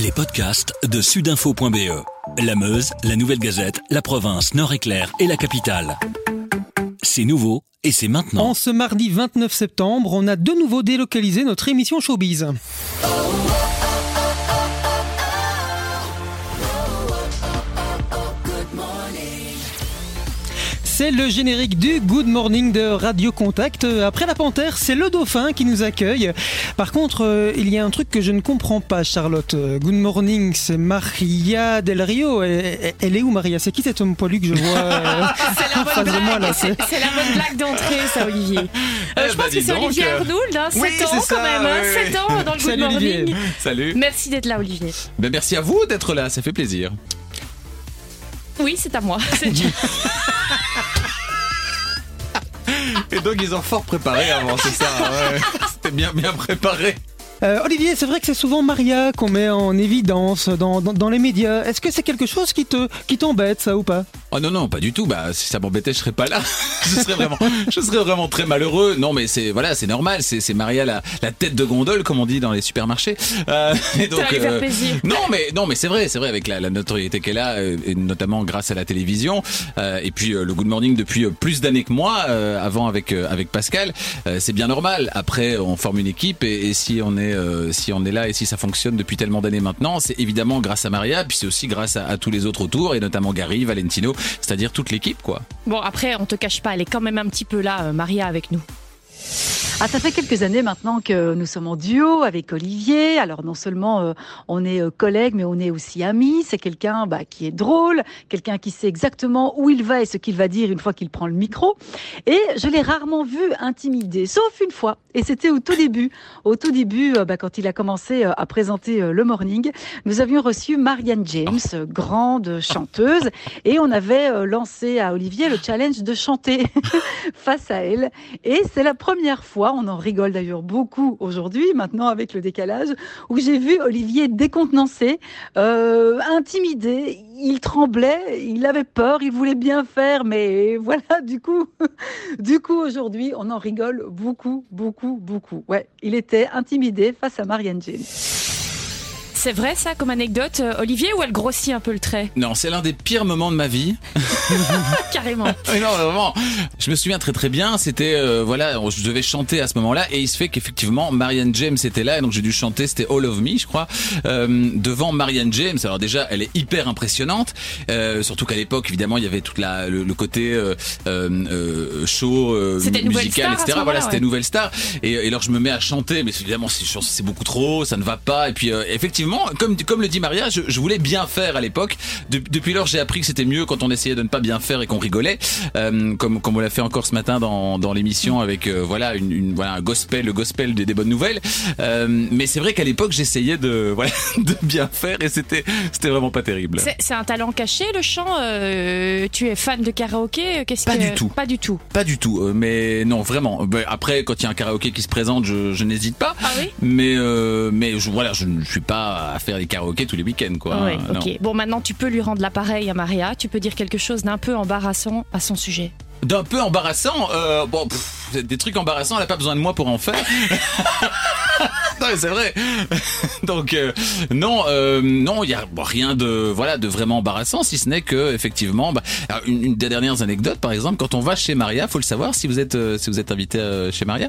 Les podcasts de sudinfo.be. La Meuse, la Nouvelle Gazette, la province, Nord-Éclair et la capitale. C'est nouveau et c'est maintenant. En ce mardi 29 septembre, on a de nouveau délocalisé notre émission Showbiz. C'est le générique du Good Morning de Radio Contact. Après la panthère, c'est le dauphin qui nous accueille. Par contre, euh, il y a un truc que je ne comprends pas, Charlotte. Euh, Good Morning, c'est Maria Del Rio. Elle, elle est où, Maria? C'est qui cet homme poilu que je vois euh, C'est la bonne moi, là? blague, C'est- c'est c'est la bonne blague d'entrée, ça, Olivier. Euh, Eh je bah, pense que c'est donc, Olivier Arnould, hein, 7 oui, ans c'est quand même, hein, oui, 7 ans dans le Good Salut, Olivier. Morning. Salut. Merci d'être là, Olivier. Ben, merci à vous d'être là, ça fait plaisir. Oui, c'est à moi. C'est- Et donc ils ont fort préparé avant, c'est ça. C'était bien bien préparé. Euh, Olivier, c'est vrai que c'est souvent Maria qu'on met en évidence dans les médias. Est-ce que c'est quelque chose qui te qui t'embête, ça ou pas? Oh non non, pas du tout. Bah si ça m'embêtait, je serais pas là. je serais vraiment, je serais vraiment très malheureux. Non mais c'est voilà, c'est normal. C'est c'est Maria la, la tête de gondole comme on dit dans les supermarchés. Euh, et donc, plaisir. Non mais non mais c'est vrai, c'est vrai avec la, la notoriété qu'elle a euh, et notamment grâce à la télévision euh, et puis euh, le Good Morning depuis euh, plus d'années que moi. euh, avant avec euh, avec Pascal, euh, c'est bien normal. Après on forme une équipe et, et si on est euh, si on est là et si ça fonctionne depuis tellement d'années maintenant, c'est évidemment grâce à Maria puis c'est aussi grâce à, à tous les autres autour et notamment Gary, Valentino, c'est-à-dire toute l'équipe quoi. Bon, après, on te cache pas, elle est quand même un petit peu là, euh, Maria, avec nous. Ah, ça fait quelques années maintenant que nous sommes en duo avec Olivier. Alors non seulement euh, on est euh, collègues, mais on est aussi amis. C'est quelqu'un bah, qui est drôle, quelqu'un qui sait exactement où il va et ce qu'il va dire une fois qu'il prend le micro. Et je l'ai rarement vu intimider, sauf une fois. Et c'était au tout début. Au tout début, euh, bah, quand il a commencé à présenter le morning, nous avions reçu Marianne James, grande chanteuse, et on avait lancé à Olivier le challenge de chanter face à elle. Et c'est la première fois, on en rigole d'ailleurs beaucoup aujourd'hui, maintenant avec le décalage, où j'ai vu Olivier décontenancé, euh, intimidé, il tremblait, il avait peur, il voulait bien faire, mais voilà, du coup, du coup aujourd'hui, on en rigole beaucoup, beaucoup, beaucoup. Ouais, il était intimidé face à Marianne James. C'est vrai, ça, comme anecdote, euh, Olivier, ou elle grossit un peu le trait Non, c'est l'un des pires moments de ma vie. Carrément. Non, vraiment. Je me souviens très très bien. C'était euh, voilà, je devais chanter à ce moment-là, et il se fait qu'effectivement Marianne James était là, et donc j'ai dû chanter. C'était All of Me, je crois, euh, devant Marianne James. Alors déjà, elle est hyper impressionnante, euh, surtout qu'à l'époque, évidemment, il y avait toute la le, le côté euh, show, euh, musical, etc. Voilà, c'était ouais. Nouvelle Star. Et, et alors je me mets à chanter, mais évidemment, c'est beaucoup trop, ça ne va pas. Et puis euh, effectivement, comme comme le dit Maria, je, je voulais bien faire à l'époque. De- depuis lors, j'ai appris que c'était mieux quand on essayait de ne pas bien faire et qu'on rigolait, euh, comme comme on l'a fait encore ce matin dans dans l'émission avec euh, voilà une, une voilà un gospel, le gospel des, des bonnes nouvelles. Euh, mais c'est vrai qu'à l'époque, j'essayais de voilà de bien faire et c'était c'était vraiment pas terrible. C'est c'est un talent caché, le chant euh, Tu es fan de karaoké Qu'est-ce Pas que- du tout. Pas du tout. Pas du tout, euh, mais non vraiment. Ben, Après, quand il y a un karaoké qui se présente, je, je n'hésite pas. Ah oui? Mais euh, mais je, voilà, je ne suis pas à faire des karaokés tous les week-ends quoi. Ok. Bon, maintenant, tu peux lui rendre l'appareil à Maria. Tu peux dire quelque chose d'un peu embarrassant à son sujet. D'un peu embarrassant. Euh, bon, pff, des trucs embarrassants, elle a pas besoin de moi pour en faire. non, c'est vrai. Donc euh, non, euh, non, il y a rien de voilà de vraiment embarrassant, si ce n'est que effectivement, bah, une, une des dernières anecdotes, par exemple, quand on va chez Maria, faut le savoir si vous êtes euh, si vous êtes invité chez Maria,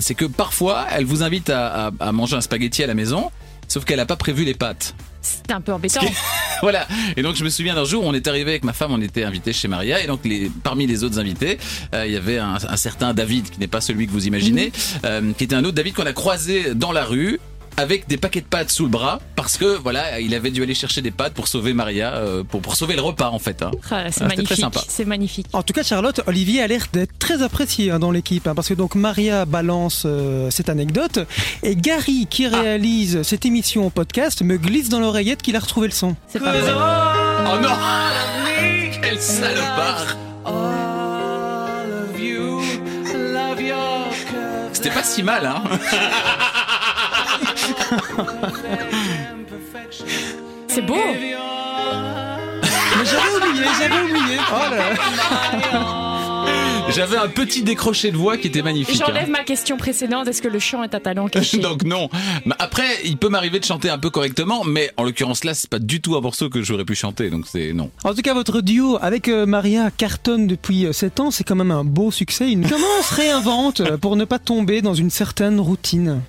c'est que parfois elle vous invite à, à, à manger un spaghetti à la maison, sauf qu'elle a pas prévu les pâtes. C'est un peu embêtant. Voilà. Et donc je me souviens d'un jour, on est arrivé avec ma femme, on était invité chez Maria, et donc les, parmi les autres invités, euh, il y avait un, un certain David qui n'est pas celui que vous imaginez, euh, qui était un autre David qu'on a croisé dans la rue avec des paquets de pâtes sous le bras parce que voilà il avait dû aller chercher des pâtes pour sauver Maria euh, pour pour sauver le repas en fait hein. Ah, c'est Ah, magnifique. sympa. C'est magnifique. En tout cas, Charlotte, Olivier a l'air d'être très apprécié hein, dans l'équipe, hein, parce que donc Maria balance euh, cette anecdote et Gary, qui réalise cette émission au podcast, me glisse dans l'oreillette qu'il a retrouvé le son. C'est pas vrai. oh non quel salopard c'était pas si mal hein C'est beau. Mais j'avais oublié, j'avais oublié. Oh là là. J'avais un petit décroché de voix qui était magnifique. J'enlève hein. ma question précédente. Est-ce que le chant est un talent caché Donc non. Après, il peut m'arriver de chanter un peu correctement, mais en l'occurrence là, c'est pas du tout un morceau que j'aurais pu chanter, donc c'est non. En tout cas, votre duo avec euh, Maria cartonne depuis 7 ans, c'est quand même un beau succès. Une... Comment on se réinvente euh, pour ne pas tomber dans une certaine routine?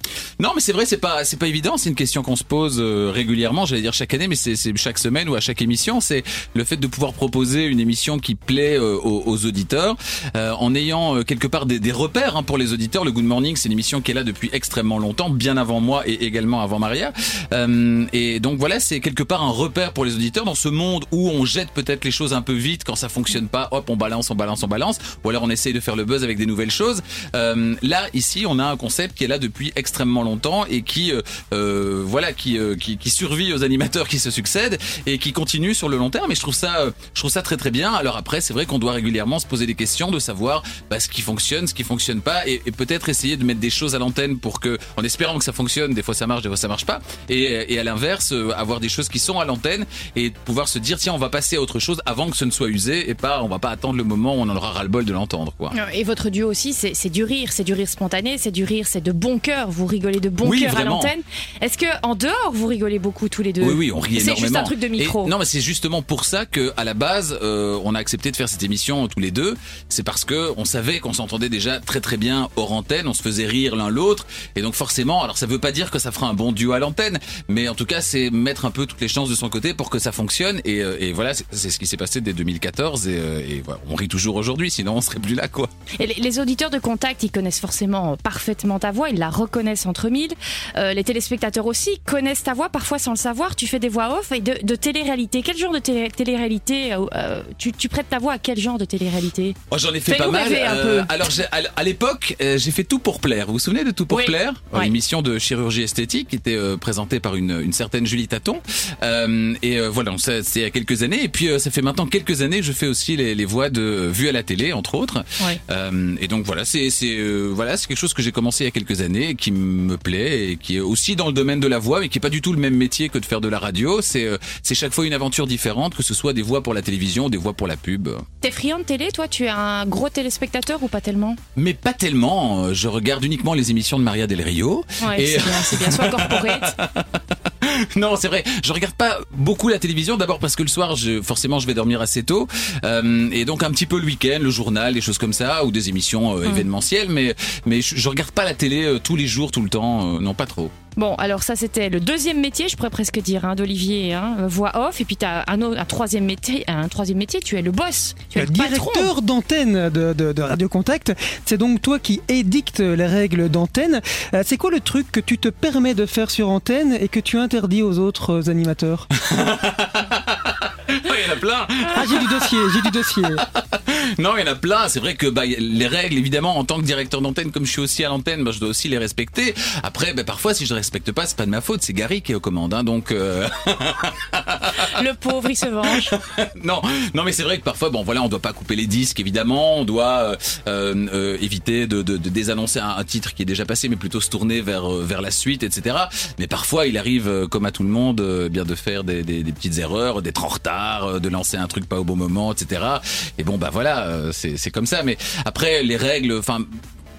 Non, mais c'est vrai, c'est pas c'est pas évident. C'est une question qu'on se pose euh, régulièrement. J'allais dire chaque année, mais c'est chaque semaine ou à chaque émission. C'est le fait de pouvoir proposer une émission qui plaît euh, aux, aux auditeurs, euh, en ayant euh, quelque part des, des repères hein, pour les auditeurs. Le Good Morning, c'est une émission qui est là depuis extrêmement longtemps, bien avant moi et également avant Maria. Euh, et donc voilà, c'est quelque part un repère pour les auditeurs dans ce monde où on jette peut-être les choses un peu vite quand ça fonctionne pas. Hop, on balance, on balance, on balance. Ou alors on essaye de faire le buzz avec des nouvelles choses. Euh, là, ici, on a un concept qui est là depuis extrêmement longtemps et qui, euh, euh, voilà, qui, euh, qui, qui survit aux animateurs qui se succèdent et qui continue sur le long terme. Et je trouve ça, je trouve ça très très bien. Alors après, c'est vrai qu'on doit régulièrement se poser des questions, de savoir bah, ce qui fonctionne, ce qui fonctionne pas, et, et peut-être essayer de mettre des choses à l'antenne pour que, en espérant que ça fonctionne, des fois ça marche, des fois ça marche pas, et, et à l'inverse, euh, avoir des choses qui sont à l'antenne et pouvoir se dire tiens, on va passer à autre chose avant que ce ne soit usé et pas, on va pas attendre le moment où on en aura ras le bol de l'entendre, quoi. Et votre duo aussi, c'est c'est du rire, c'est du rire spontané, c'est du rire, c'est de bon cœur. Vous rigolez de bon Oui, cœur à l'antenne. Est-ce que en dehors vous rigolez beaucoup tous les deux? Oui, oui, on rit C'est énormément. juste un truc de micro. Et non, mais c'est justement pour ça que, à la base, euh, on a accepté de faire cette émission tous les deux. C'est parce que on savait qu'on s'entendait déjà très très bien hors antenne, on se faisait rire l'un l'autre, et donc forcément, alors ça veut pas dire que ça fera un bon duo à l'antenne, mais en tout cas, c'est mettre un peu toutes les chances de son côté pour que ça fonctionne. Et, euh, et voilà, c'est ce qui s'est passé dès 2014, et, euh, et voilà, on rit toujours aujourd'hui, sinon on serait plus là, quoi. Et les, auditeurs de contact, ils connaissent forcément parfaitement ta voix, ils la reconnaissent entre mille. Euh, les téléspectateurs aussi connaissent ta voix, parfois sans le savoir. Tu fais des voix off et de, de télé-réalité. Quel genre de télé- télé-réalité euh, tu, tu prêtes ta voix à quel genre de télé-réalité? Oh, j'en ai fait pas mal. Euh, alors à l'époque, euh, j'ai fait tout pour plaire. Vous vous souvenez de tout pour Oui. plaire? Ouais. L'émission de chirurgie esthétique qui était euh, présentée par une, une certaine Julie Taton. Euh, et voilà, c'est il y a quelques années. Et puis ça fait maintenant quelques années que je fais aussi les, les voix de vues à la télé, entre autres. Ouais. Euh, et donc voilà, c'est c'est euh, voilà, c'est quelque chose que j'ai commencé il y a quelques années, et qui me plaît et qui est aussi dans le domaine de la voix, mais qui est pas du tout le même métier que de faire de la radio. C'est euh, c'est chaque fois une aventure différente, que ce soit des voix pour la télévision, des voix pour la pub. T'es friand de télé, toi? Tu es un gros téléspectateur ou pas tellement Mais pas tellement. euh, Je regarde uniquement les émissions de Maria Del Rio. Ouais, Et- c'est bien, c'est bien. Soit corporate. non, c'est vrai. Je regarde pas beaucoup la télévision. D'abord parce que le soir, je, forcément, je vais dormir assez tôt, Euh, et donc un petit peu le week-end, le journal, des choses comme ça, ou des émissions euh, événementielles. Mais mais je, je regarde pas la télé euh, tous les jours, tout le temps. euh, non, pas trop. Bon, alors ça c'était le deuxième métier, je pourrais presque dire, hein, d'Olivier, hein, voix off. Et puis t'as un, autre- un troisième métier, un troisième métier. Tu es le boss, tu es Le directeur d'antenne de, de- de Radio Contact, c'est donc toi qui édictes les règles d'antenne. Euh, C'est quoi le truc que tu te permets de faire sur antenne et que tu interdis aux autres euh, animateurs Il y en a plein. Ah, j'ai du dossier, j'ai du dossier. Non, il y en a plein. C'est vrai que bah, les règles, évidemment, en tant que directeur d'antenne, comme je suis aussi à l'antenne, bah, je dois aussi les respecter. Après, bah, parfois, si je ne respecte pas, c'est pas de ma faute. C'est Gary qui est aux commandes. Hein, donc, euh, Le pauvre, il se venge. non, non, mais c'est vrai que parfois, bon, voilà, on doit pas couper les disques, évidemment. On doit euh, euh, euh, éviter de, de, de désannoncer un, un titre qui est déjà passé, mais plutôt se tourner vers euh, vers la suite, etc. Mais parfois, il arrive, euh, comme à tout le monde, euh, bien de faire des, des, des petites erreurs, d'être en retard, euh, de lancer un truc pas au bon moment, etc. Et bon, bah voilà, euh, c'est c'est comme ça. Mais après, les règles, enfin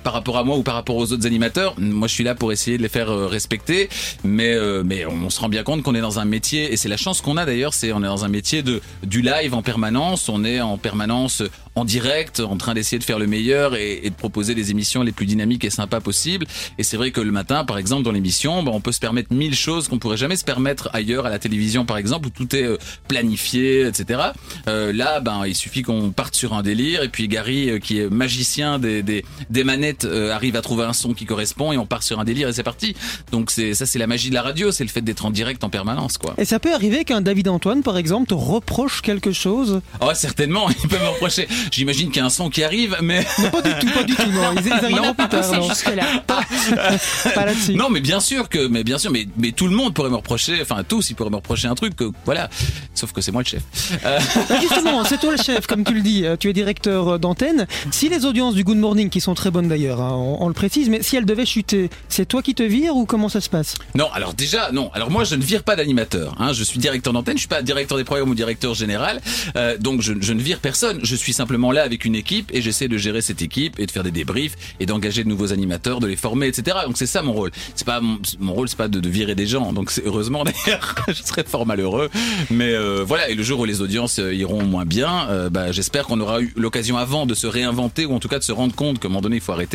par rapport à moi ou par rapport aux autres animateurs, moi je suis là pour essayer de les faire euh, respecter, mais euh, mais on se rend bien compte qu'on est dans un métier et c'est la chance qu'on a d'ailleurs, c'est on est dans un métier de du live en permanence, on est en permanence en direct, en train d'essayer de faire le meilleur et, de proposer les émissions les plus dynamiques et sympas possibles. Et c'est vrai que le matin, par exemple, dans l'émission, bah, on peut se permettre mille choses qu'on pourrait jamais se permettre ailleurs à la télévision, par exemple, où tout est euh, planifié, etc. Euh, là, ben il suffit qu'on parte sur un délire et puis Gary, euh, qui est magicien des des, des manettes, euh, arrive à trouver un son qui correspond et on part sur un délire et c'est parti. Donc c'est ça, c'est la magie de la radio, c'est le fait d'être en direct en permanence, quoi. Et ça peut arriver qu'un David Antoine, par exemple, te reproche quelque chose Oh, certainement, il peut me reprocher. J'imagine qu'il y a un son qui arrive, mais Pas du tout, pas du tout, non. Ils, ils arriveront plus tard, C'est non. jusque-là. Pas là-dessus. non, mais bien sûr que, mais bien sûr, mais mais tout le monde pourrait me reprocher, enfin tous, ils pourraient me reprocher un truc, que, voilà. Sauf que c'est moi le chef. Euh, Bah, justement, c'est toi le chef, comme tu le dis, euh, tu es directeur euh, d'antenne. Si les audiences du Good Morning, qui sont très bonnes d'ailleurs, hein, on, le précise, mais si elle devait chuter, c'est toi qui te vires ou comment ça se passe? Non, alors déjà, non. Alors moi, je ne vire pas d'animateur. Hein. Je suis directeur d'antenne, je suis pas directeur des programmes ou directeur général. Euh, donc je, ne vire personne. Je suis simplement là avec une équipe et j'essaie de gérer cette équipe et de faire des débriefs et d'engager de nouveaux animateurs, de les former, etc. Donc c'est ça mon rôle. C'est pas mon, rôle, c'est pas de, virer des gens. Donc c'est heureusement d'ailleurs, je serais fort malheureux. Mais euh, voilà. Et le jour où les audiences euh, iront moins bien, bah, j'espère qu'on aura eu l'occasion avant de se réinventer ou en tout cas de se rendre compte qu'à un moment donné il faut arrêter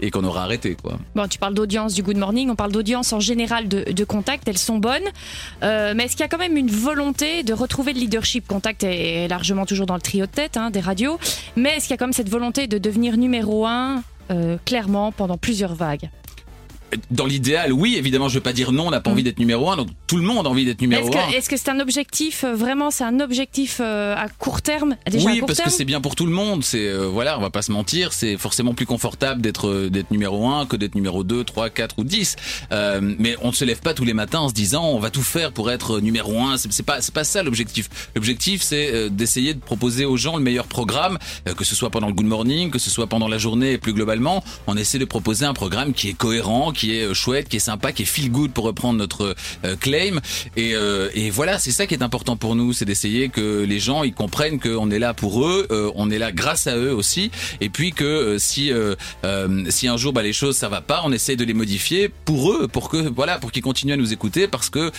et qu'on aura arrêté quoi. Bon, tu parles d'audience du Good Morning, on parle d'audience en général de, Contact, elles sont bonnes. Euh, mais est-ce qu'il y a quand même une volonté de retrouver le leadership? Contact est largement toujours dans le trio de tête hein, des radios. Mais est-ce qu'il y a quand même cette volonté de devenir numéro un euh, clairement pendant plusieurs vagues? Dans l'idéal, oui, évidemment, je vais pas dire non, on n'a pas envie d'être numéro un. Donc tout le monde a envie d'être numéro Est-ce un. que est-ce que c'est un objectif euh, vraiment C'est un objectif euh, à court terme déjà à oui, court parce que c'est bien pour tout le monde. C'est euh, voilà, on va pas se mentir, c'est forcément plus confortable d'être euh, d'être numéro 1 que d'être numéro 2, 3, 4 ou 10. Euh, mais on ne se lève pas tous les matins en se disant on va tout faire pour être numéro 1. C'est c'est pas c'est pas ça l'objectif. L'objectif c'est euh, d'essayer de proposer aux gens le meilleur programme, euh, que ce soit pendant le Good Morning, que ce soit pendant la journée et plus globalement, on essaie de proposer un programme qui est cohérent, qui est euh, chouette, qui est sympa, qui est feel good pour reprendre notre euh, claim. Et, euh, et voilà, c'est ça qui est important pour nous, c'est d'essayer que les gens ils comprennent qu'on est là pour eux, on est là grâce à eux aussi, et puis que si si un jour bah, les choses ça va pas, on essaye de les modifier pour eux, pour que voilà, pour qu'ils continuent à nous écouter, parce que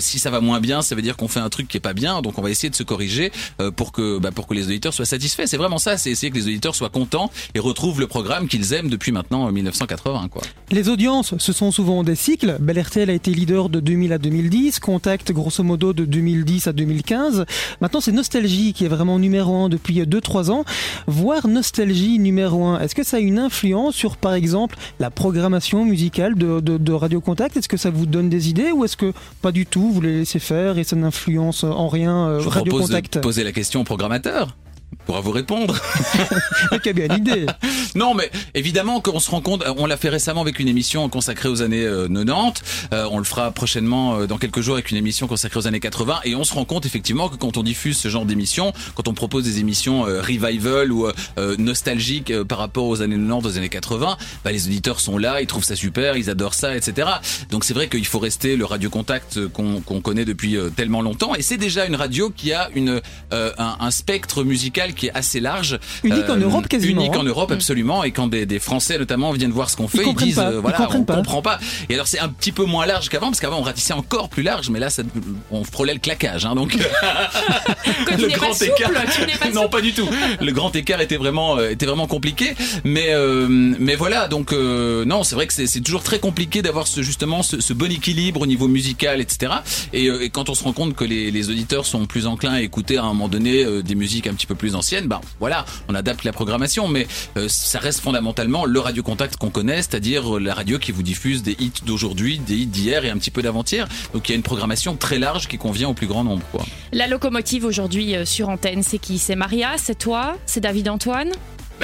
si ça va moins bien, ça veut dire qu'on fait un truc qui est pas bien, donc on va essayer de se corriger pour que bah, pour que les auditeurs soient satisfaits. C'est vraiment ça, c'est essayer que les auditeurs soient contents et retrouvent le programme qu'ils aiment depuis maintenant euh, 1980 quoi. Les audiences, ce sont souvent des cycles. Bel RTL a été leader de 2000 à 2010, Contact grosso modo de 2010 à 2015. Maintenant, c'est Nostalgie qui est vraiment numéro un depuis 2-3 ans. Voir Nostalgie numéro un, est-ce que ça a une influence sur, par exemple, la programmation musicale de, de, de Radio Contact? Est-ce que ça vous donne des idées ou est-ce que pas du tout, vous les laissez faire et ça n'influence en rien euh, Je Radio propose Contact? de poser la question au programmateur. Pourra vous répondre. Quelle bien idée Non, mais évidemment qu'on se rend compte, euh, on l'a fait récemment avec une émission consacrée aux années euh, 90, euh, on le fera prochainement euh, dans quelques jours avec une émission consacrée aux années 80, et on se rend compte effectivement que quand on diffuse ce genre d'émission, quand on propose des émissions euh, revival ou euh, euh, nostalgiques euh, par rapport aux années 90, aux années 80, bah, les auditeurs sont là, ils trouvent ça super, ils adorent ça, etc. Donc c'est vrai qu'il faut rester le radio contact euh, qu'on connaît depuis euh, tellement longtemps, et c'est déjà une radio qui a une euh, un, un spectre musical qui est assez large, Euh, Unique en Europe, quasiment, unique en hein. Europe absolument, et quand des, des Français notamment viennent voir ce qu'on fait, ils, disent pas, euh, ils voilà, on pas. comprend pas. Et alors c'est un petit peu moins large qu'avant, parce qu'avant on ratissait encore plus large, mais là ça, on frôlait le claquage, hein, donc n'es pas souple, n'es pas non pas du tout. Le grand écart était vraiment euh, était vraiment compliqué, mais euh, mais voilà donc euh, non c'est vrai que c'est c'est toujours très compliqué d'avoir ce justement ce, ce bon équilibre au niveau musical etc. Et, euh, et quand on se rend compte que les, les auditeurs sont plus enclins à écouter à un moment donné euh, des musiques un petit peu plus anciennes, ben voilà on adapte la programmation, mais euh, ça reste fondamentalement le radio contact qu'on connaît, c'est-à-dire euh, la radio qui vous diffuse des hits d'aujourd'hui, des hits d'hier et un petit peu d'avant-hier. Donc il y a une programmation très large qui convient au plus grand nombre. La locomotive aujourd'hui euh, sur antenne, c'est qui? C'est Maria, c'est toi, c'est David Antoine?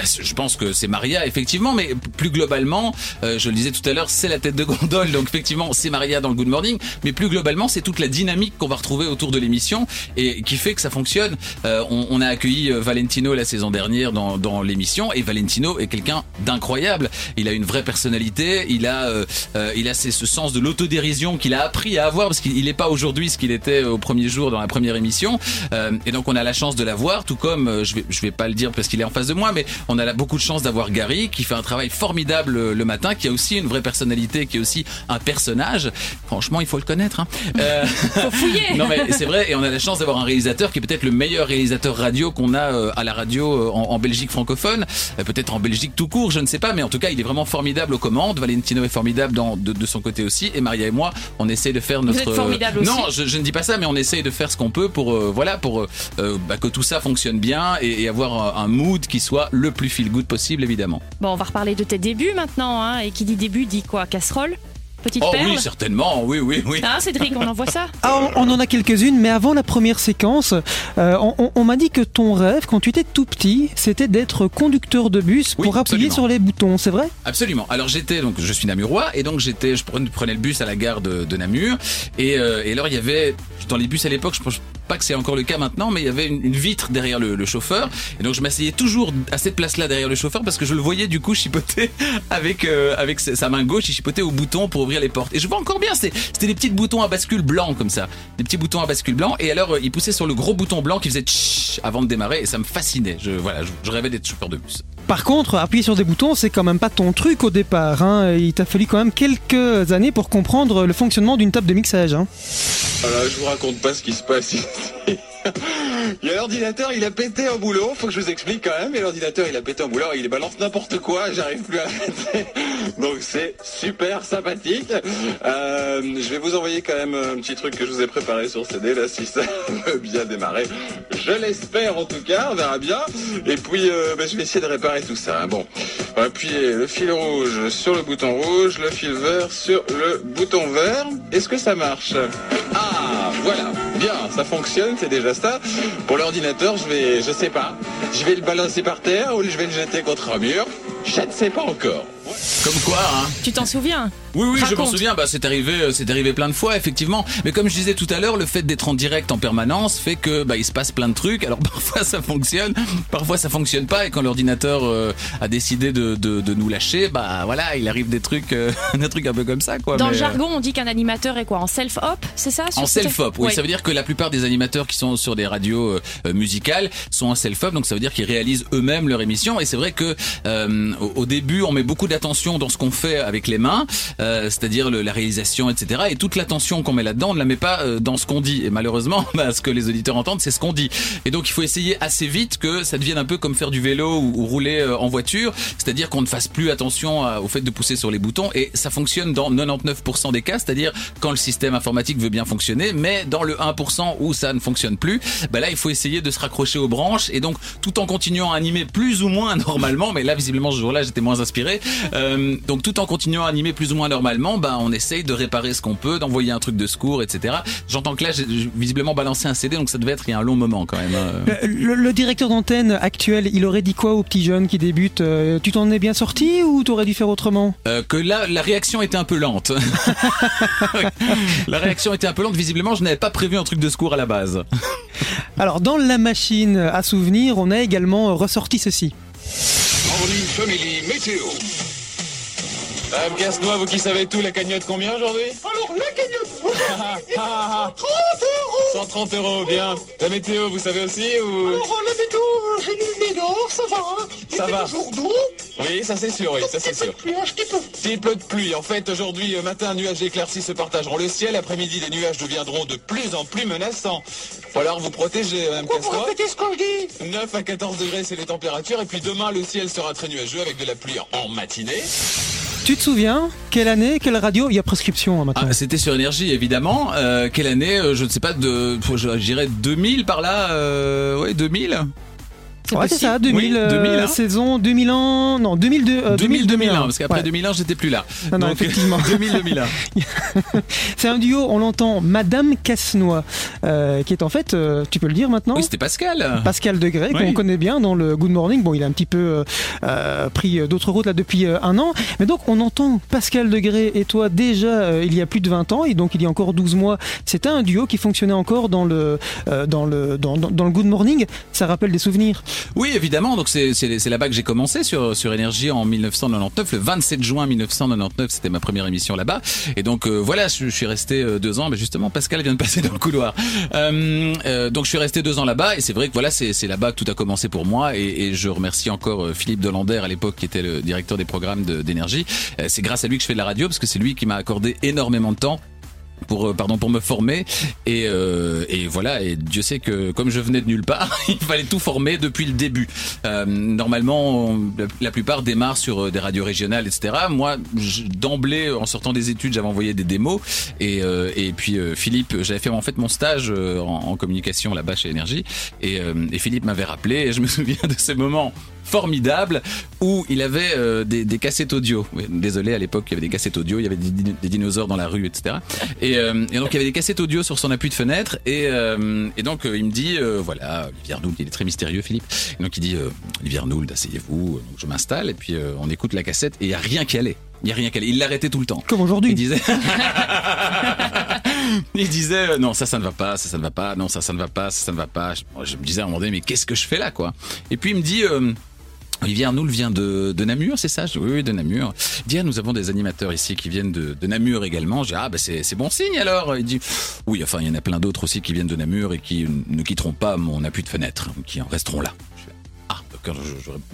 C- je pense que c'est Maria, effectivement, mais plus globalement, euh, je le disais tout à l'heure, c'est la tête de gondole, donc effectivement, c'est Maria dans le Good Morning, mais plus globalement, c'est toute la dynamique qu'on va retrouver autour de l'émission et qui fait que ça fonctionne. Euh, on, on a accueilli euh, Valentino la saison dernière dans, dans l'émission et Valentino est quelqu'un d'incroyable. Il a une vraie personnalité, il a, euh, euh, il a ce ce sens de l'autodérision qu'il a appris à avoir parce qu'il n'est pas aujourd'hui ce qu'il était au premier jour dans la première émission. Euh, et donc on a la chance de l'avoir, tout comme euh, je vais, je vais pas le dire parce qu'il est en face de moi, mais on a beaucoup de chance d'avoir Gary qui fait un travail formidable euh, le matin, qui a aussi une vraie personnalité, qui est aussi un personnage. Franchement, il faut le connaître. Hein. Euh, Faut fouiller non mais c'est vrai et on a la chance d'avoir un réalisateur qui est peut-être le meilleur réalisateur radio qu'on a euh, à la radio euh, en, en Belgique francophone, peut-être en Belgique tout court, je ne sais pas, mais en tout cas il est vraiment formidable aux commandes. Valentino est formidable dans, de, de son côté aussi et Maria et moi on essaie de faire notre. êtes formidable aussi. Non, je, je ne dis pas ça, mais on essaye de faire ce qu'on peut pour euh, voilà pour euh, bah, que tout ça fonctionne bien et, et avoir un, un mood qui soit le plus feel good possible évidemment. Bon, on va reparler de tes débuts maintenant, hein, et qui dit début dit quoi? Casserole? Petite Oh perle? oui certainement, oui oui oui. Hein, Cédric, on envoie ça? Ah, on, on en a quelques-unes, mais avant la première séquence, euh, on, on- on m'a dit que ton rêve, quand tu étais tout petit, c'était d'être conducteur de bus Oui, pour appuyer absolument. sur les boutons, c'est vrai? Absolument. Alors j'étais donc je suis namurois et donc j'étais je prenais, prenais le bus à la gare de, de Namur et, euh, et alors il y avait dans les bus à l'époque je pense pas que c'est encore le cas maintenant, mais il y avait une, vitre derrière le, chauffeur. Et donc je m'asseyais toujours à cette place-là derrière le chauffeur parce que je le voyais du coup chipoter avec euh, avec sa main gauche, il chipotait au bouton pour ouvrir les portes. Et je vois encore bien, c'était des petits boutons à bascule blancs comme ça, des petits boutons à bascule blancs. Et alors euh, il poussait sur le gros bouton blanc qui faisait tch avant de démarrer et ça me fascinait. Je voilà, je rêvais d'être chauffeur de bus. Par contre, appuyer sur des boutons, c'est quand même pas ton truc au départ. hein. Il t'a fallu quand même quelques années pour comprendre le fonctionnement d'une table de mixage. hein. Voilà, je vous raconte pas ce qui se passe ici. Il y a l'ordinateur, il a pété un boulot, faut que je vous explique quand même. Et l'ordinateur, il a pété un boulot, il balance n'importe quoi, j'arrive plus à. Donc c'est super sympathique. Euh, je vais vous envoyer quand même un petit truc que je vous ai préparé sur CD, là, si ça veut bien démarrer. Je l'espère en tout cas, on verra bien. Et puis, euh, bah, je vais essayer de réparer tout ça. Bon, appuyer le fil rouge sur le bouton rouge, le fil vert sur le bouton vert. Est-ce que ça marche? Ah, voilà, bien, ça fonctionne, c'est déjà Pour l'ordinateur, je vais, je sais pas, je vais le balancer par terre ou je vais le jeter contre un mur? Je ne sais pas encore. Comme quoi, hein. Tu t'en souviens Oui, oui, je m'en souviens. Bah, c'est arrivé, euh, c'est arrivé plein de fois, effectivement. Mais comme je disais tout à l'heure, le fait d'être en direct en permanence fait que bah, il se passe plein de trucs. Alors parfois ça fonctionne, parfois ça fonctionne pas. Et quand l'ordinateur euh, a décidé de, de, de nous lâcher, bah voilà, il arrive des trucs, euh, des trucs un peu comme ça, quoi. Dans Mais, le euh, jargon, on dit qu'un animateur est quoi En self-op, c'est ça En self-up, oui. Ouais. Ça veut dire que la plupart des animateurs qui sont sur des radios euh, euh, musicales sont en self-up, donc ça veut dire qu'ils réalisent eux-mêmes leur émission. Et c'est vrai que euh, au, au début, on met beaucoup d'attention dans ce qu'on fait avec les mains, euh, c'est-à-dire le- la réalisation, etc. Et toute l'attention qu'on met là-dedans, on ne la met pas euh, dans ce qu'on dit. Et malheureusement, bah, ce que les auditeurs entendent, c'est ce qu'on dit. Et donc, il faut essayer assez vite que ça devienne un peu comme faire du vélo ou, ou rouler euh, en voiture, c'est-à-dire qu'on ne fasse plus attention à- au fait de pousser sur les boutons. Et ça fonctionne dans 99% des cas, c'est-à-dire quand le système informatique veut bien fonctionner, mais dans le 1% où ça ne fonctionne plus, bah là, il faut essayer de se raccrocher aux branches et donc tout en continuant à animer plus ou moins normalement, mais là, visiblement, ce jour-là, j'étais moins inspiré. Euh, donc tout en continuant à animer plus ou moins normalement, bah on essaye de réparer ce qu'on peut, d'envoyer un truc de secours, etc. J'entends que là, j'ai visiblement balancé un CD, donc ça devait être il y a un long moment quand même. hein. Le, le- le directeur d'antenne actuel, il aurait dit quoi aux petits jeunes qui débutent Euh, Tu t'en es bien sorti ou t'aurais dû faire autrement? Euh, que là, la réaction était un peu lente. La réaction était un peu lente. Visiblement, je n'avais pas prévu un truc de secours à la base. Alors, dans la machine à souvenirs, on a également ressorti ceci. Family Météo. Madame Casse-Noix, vous qui savez tout, la cagnotte combien aujourd'hui Alors, la cagnotte 30 euros 130 euros, bien. La météo, vous savez aussi ou Alors, la météo, euh, j'ai du médor, ça va. hein. Il Ça fait va. des jours doux, Oui, ça c'est sûr, oui, ça c'est petit peu sûr. de pluie, un petit peu. Petit peu de pluie. En fait, aujourd'hui, euh, matin, nuages éclaircis se partageront le ciel. Après-midi, les nuages deviendront de plus en plus menaçants. Faut alors vous protéger, Madame Pourquoi vous Casse-Noix. répétez ce que je dis 9 à 14 degrés, c'est les températures. Et puis demain, le ciel sera très nuageux avec de la pluie en matinée. Tu te souviens Quelle année Quelle radio? Il y a prescription hein, maintenant. Ah, C'était sur énergie, évidemment. Euh, quelle année? Euh, Je ne sais pas. De, je dirais 2000 par là. Euh, ouais, 2000. Ouais, c'est ça, possible. 2000, Oui, euh, 2000, hein. saison 2000 ans. Non, 2002. euh, 2000, 2001, 2001, parce qu'après Ouais. 2001, j'étais plus là. Non, non, Donc, effectivement. 2000, 2001. C'est un duo, on l'entend, Madame Casse-Noix, euh, qui est en fait, euh, tu peux le dire maintenant Oui, c'était Pascal. Pascal Degré, Oui. qu'on connaît bien dans le Good Morning. Bon, il a un petit peu euh, euh, pris d'autres routes là depuis euh, un an. Mais donc, on entend Pascal Degré et toi déjà euh, il y a plus de 20 ans, et donc il y a encore 12 mois. C'était un duo qui fonctionnait encore dans le, euh, dans le, dans, dans- dans le Good Morning. Ça rappelle des souvenirs. Oui, évidemment. Donc c'est là-bas que j'ai commencé sur sur énergie en 1999, le 27 juin 1999, c'était ma première émission là-bas. Et donc euh, voilà, je, suis resté euh, deux ans. Mais justement, Pascal vient de passer dans le couloir. Euh, euh, donc je suis resté deux ans là-bas et c'est vrai que voilà, c'est là-bas que tout a commencé pour moi. Et, et je remercie encore euh, Philippe Delander à l'époque qui était le directeur des programmes d'énergie. C'est grâce à lui que je fais de la radio parce que c'est lui qui m'a accordé énormément de temps pour euh, pardon pour me former. Et euh, et voilà et Dieu sait que comme je venais de nulle part il fallait tout former depuis le début. Euh, normalement la, plupart démarrent sur euh, des radios régionales etc moi d'emblée en sortant des études j'avais envoyé des démos. Et euh, et puis euh, Philippe j'avais fait en fait mon stage en, en communication là-bas chez Énergie. Et, et Philippe m'avait rappelé et je me souviens de ces moments formidables où il avait des, des cassettes audio. Désolé, à l'époque, il y avait des cassettes audio, il y avait des, dino- des dinosaures dans la rue, etc. Et, euh, et donc, il y avait des cassettes audio sur son appui de fenêtre. Et, euh, et donc, euh, il me dit, euh, voilà, Olivier Arnould, il est très mystérieux, Philippe. Et donc, il dit, Olivier Arnould, asseyez-vous. Donc, je m'installe et puis on écoute la cassette et il y a rien qui allait. Il y a rien qui allait. Il l'arrêtait tout le temps. Comme Il aujourd'hui. disait. il disait non ça ça ne va pas, ça ça ne va pas, non ça ça ne va pas, ça ça ne va pas. Je, je me disais à un moment donné mais qu'est-ce que je fais là quoi? Et puis il me dit Olivier Arnoul vient de, de Namur, c'est ça? Oui, oui, de Namur. Il dit, ah, nous avons des animateurs ici qui viennent de, de Namur également. Dis, ah, bah, c'est c'est bon signe alors. Il dit, oui, enfin, il y en a plein d'autres aussi qui viennent de Namur et qui ne quitteront pas mon appui de fenêtre, qui en resteront là. Je,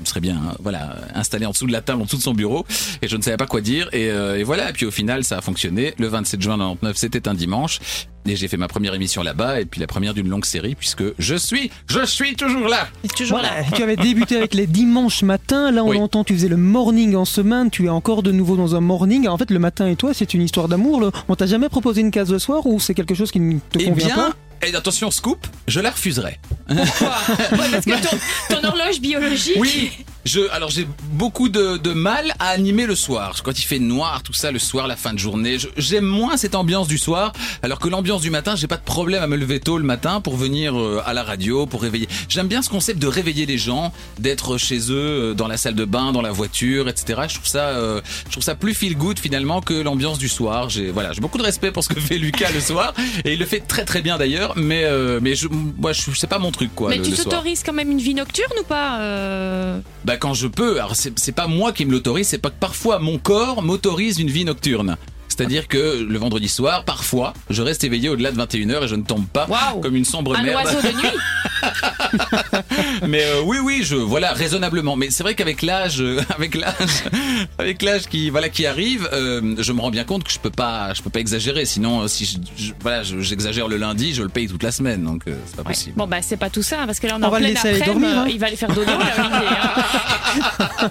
je serais bien, hein, voilà, installé en dessous de la table, en dessous de son bureau, et je ne savais pas quoi dire. Et, euh, et voilà. Et puis au final, ça a fonctionné. Le 27 juin 99, c'était un dimanche. Et j'ai fait ma première émission là-bas, et puis la première d'une longue série, puisque je suis, je suis toujours là. Toujours Voilà, là. tu avais débuté avec les dimanches matins. Là, on Oui. entend, tu faisais le morning en semaine. Tu es encore de nouveau dans un morning. En fait, le matin et toi, c'est une histoire d'amour. On t'a jamais proposé une case le soir ou c'est quelque chose qui ne te Eh convient bien, pas? Et attention, scoop, je la refuserai. Pourquoi? Ouais, Parce que ton, ton horloge biologique. Oui, je, alors j'ai beaucoup de, de mal à animer le soir. Quand il fait noir, tout ça, le soir, la fin de journée, j'aime moins cette ambiance du soir, alors que l'ambiance du matin, j'ai pas de problème à me lever tôt le matin pour venir euh, à la radio, pour réveiller. J'aime bien ce concept de réveiller les gens, d'être chez eux, euh, dans la salle de bain, dans la voiture, etc. Je trouve ça, euh, je trouve ça plus feel good finalement que l'ambiance du soir. J'ai, voilà, j'ai beaucoup de respect pour ce que fait Lucas le soir, et il le fait très très bien d'ailleurs, mais, euh, mais je, moi, je, c'est pas mon truc quoi. Mais le- tu t'autorises quand même une vie nocturne ou pas euh? Bah quand je peux. Alors c'est pas moi qui me l'autorise, c'est pas que parfois mon corps m'autorise une vie nocturne. C'est-à-dire que le vendredi soir, parfois, je reste éveillé au-delà de 21h et je ne tombe pas comme une sombre Un merde. oiseau de nuit Mais euh, oui, oui, je voilà raisonnablement. Mais c'est vrai qu'avec l'âge, euh, avec l'âge, avec l'âge qui voilà qui arrive, euh, je me rends bien compte que je peux pas, je peux pas exagérer. Sinon, si je, je- voilà, je- j'exagère le lundi, je le paye toute la semaine, donc euh, c'est pas Ouais. possible. Bon bah c'est pas tout ça parce que là on On en va aller après-midi, dormir, hein. il va aller faire dodo là Olivier. hein.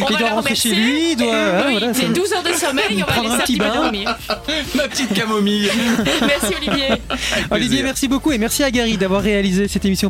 On Il va doit rentrer chez lui, il doit- voilà, c'est ça- 12 heures de sommeil, on va laisser un petit bain. dormir. Ma petite camomille. Merci Olivier. Avec Olivier, plaisir. merci beaucoup et merci à Gary d'avoir réalisé cette émission